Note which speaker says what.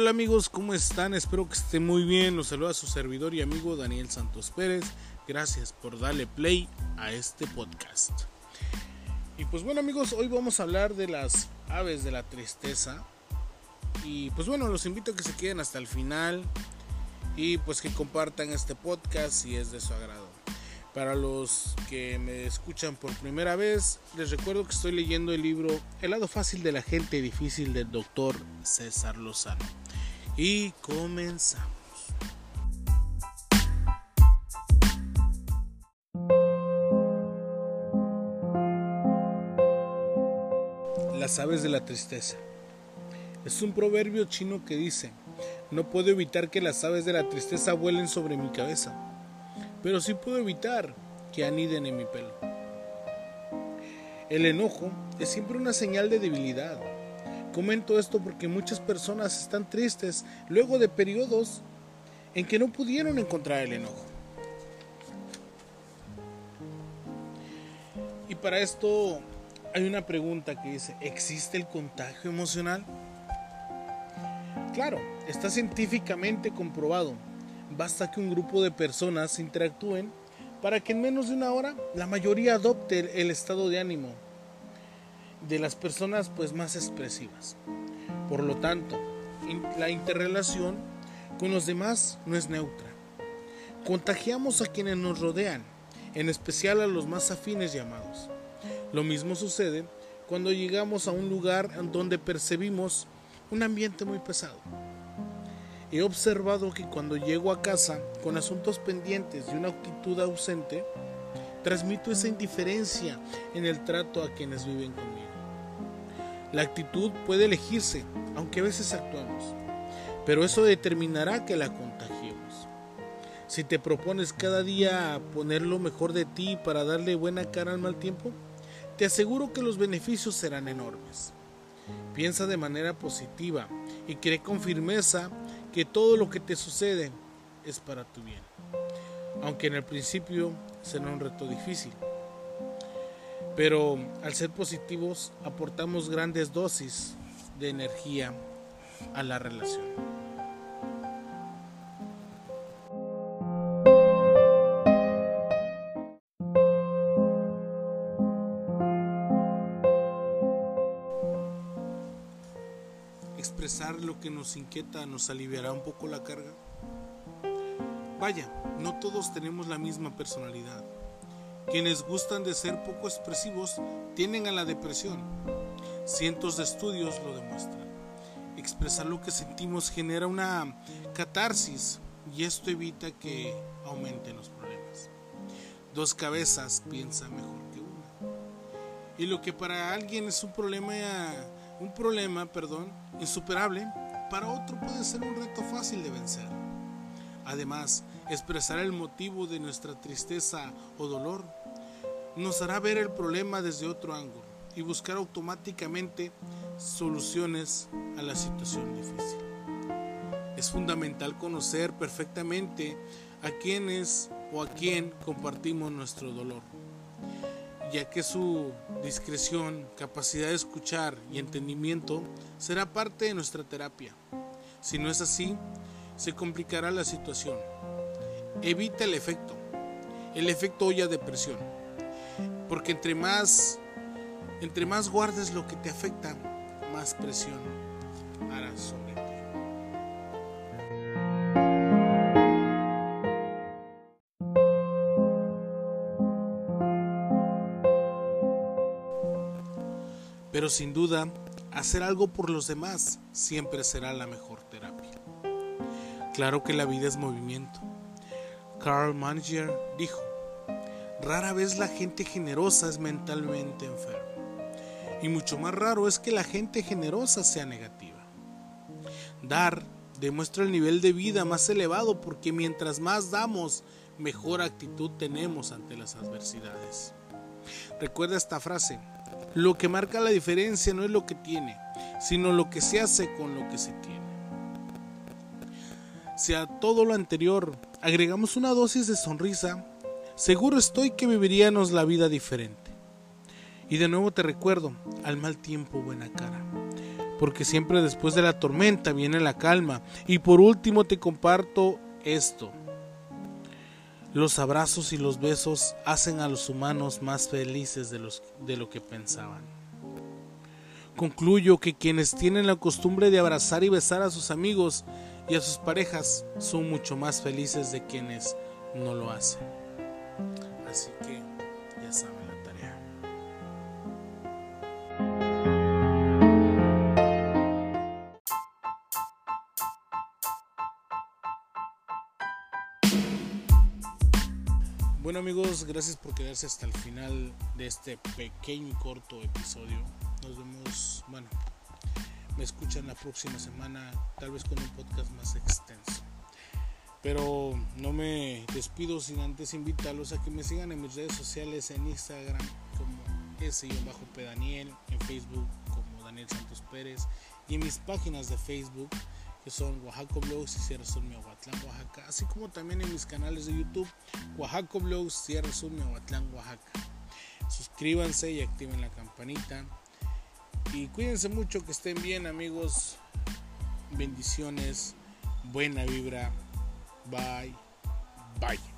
Speaker 1: Hola amigos, ¿cómo están? Espero que estén muy bien. Los saluda su servidor y amigo Daniel Santos Pérez. Gracias por darle play a este podcast. Y pues bueno amigos, hoy vamos a hablar de las aves de la tristeza. Y pues bueno, los invito a que se queden hasta el final y pues que compartan este podcast si es de su agrado. Para los que me escuchan por primera vez, les recuerdo que estoy leyendo el libro El lado fácil de la gente difícil del doctor César Lozano. Y comenzamos. Las aves de la tristeza. Es un proverbio chino que dice, no puedo evitar que las aves de la tristeza vuelen sobre mi cabeza pero sí puedo evitar que aniden en mi pelo. El enojo es siempre una señal de debilidad. Comento esto porque muchas personas están tristes luego de periodos en que no pudieron encontrar el enojo. Y para esto hay una pregunta que dice, ¿existe el contagio emocional? Claro, está científicamente comprobado basta que un grupo de personas interactúen para que en menos de una hora la mayoría adopte el estado de ánimo de las personas pues más expresivas. Por lo tanto, la interrelación con los demás no es neutra. Contagiamos a quienes nos rodean, en especial a los más afines llamados. Lo mismo sucede cuando llegamos a un lugar donde percibimos un ambiente muy pesado He observado que cuando llego a casa con asuntos pendientes y una actitud ausente, transmito esa indiferencia en el trato a quienes viven conmigo. La actitud puede elegirse, aunque a veces actuamos, pero eso determinará que la contagiemos. Si te propones cada día poner lo mejor de ti para darle buena cara al mal tiempo, te aseguro que los beneficios serán enormes. Piensa de manera positiva y cree con firmeza que todo lo que te sucede es para tu bien. Aunque en el principio será un reto difícil. Pero al ser positivos aportamos grandes dosis de energía a la relación. expresar lo que nos inquieta nos aliviará un poco la carga? Vaya, no todos tenemos la misma personalidad. Quienes gustan de ser poco expresivos tienden a la depresión. Cientos de estudios lo demuestran. Expresar lo que sentimos genera una catarsis y esto evita que aumenten los problemas. Dos cabezas piensan mejor que una. Y lo que para alguien es un problema un problema, perdón, insuperable, para otro puede ser un reto fácil de vencer. Además, expresar el motivo de nuestra tristeza o dolor nos hará ver el problema desde otro ángulo y buscar automáticamente soluciones a la situación difícil. Es fundamental conocer perfectamente a quienes o a quién compartimos nuestro dolor ya que su discreción, capacidad de escuchar y entendimiento será parte de nuestra terapia. Si no es así, se complicará la situación. Evita el efecto, el efecto olla de presión, porque entre más, entre más guardes lo que te afecta, más presión harás sobre ti. Pero sin duda, hacer algo por los demás siempre será la mejor terapia. Claro que la vida es movimiento. Carl Manger dijo, rara vez la gente generosa es mentalmente enferma. Y mucho más raro es que la gente generosa sea negativa. Dar demuestra el nivel de vida más elevado porque mientras más damos, mejor actitud tenemos ante las adversidades. Recuerda esta frase, lo que marca la diferencia no es lo que tiene, sino lo que se hace con lo que se tiene. Si a todo lo anterior agregamos una dosis de sonrisa, seguro estoy que viviríamos la vida diferente. Y de nuevo te recuerdo, al mal tiempo buena cara. porque siempre después de la tormenta viene la calma. Y por último te comparto esto. Los abrazos y los besos hacen a los humanos más felices de, los, de lo que pensaban. Concluyo que quienes tienen la costumbre de abrazar y besar a sus amigos y a sus parejas son mucho más felices de quienes no lo hacen. Así que ya saben la tarea. Bueno amigos, gracias por quedarse hasta el final de este pequeño y corto episodio. Nos vemos, bueno, me escuchan la próxima semana, tal vez con un podcast más extenso. Pero no me despido sin antes invitarlos a que me sigan en mis redes sociales, en Instagram como S-P Daniel, en Facebook como Daniel Santos Pérez y en mis páginas de Facebook que son Oaxaco Blogs y Sierra Sur Miahuatlán, Oaxaca, así como también en mis canales de YouTube Oaxaco Blogs, Sierra Sur Miahuatlán, Oaxaca. Suscríbanse y activen la campanita. Y cuídense mucho, que estén bien amigos. Bendiciones, buena vibra. Bye, bye.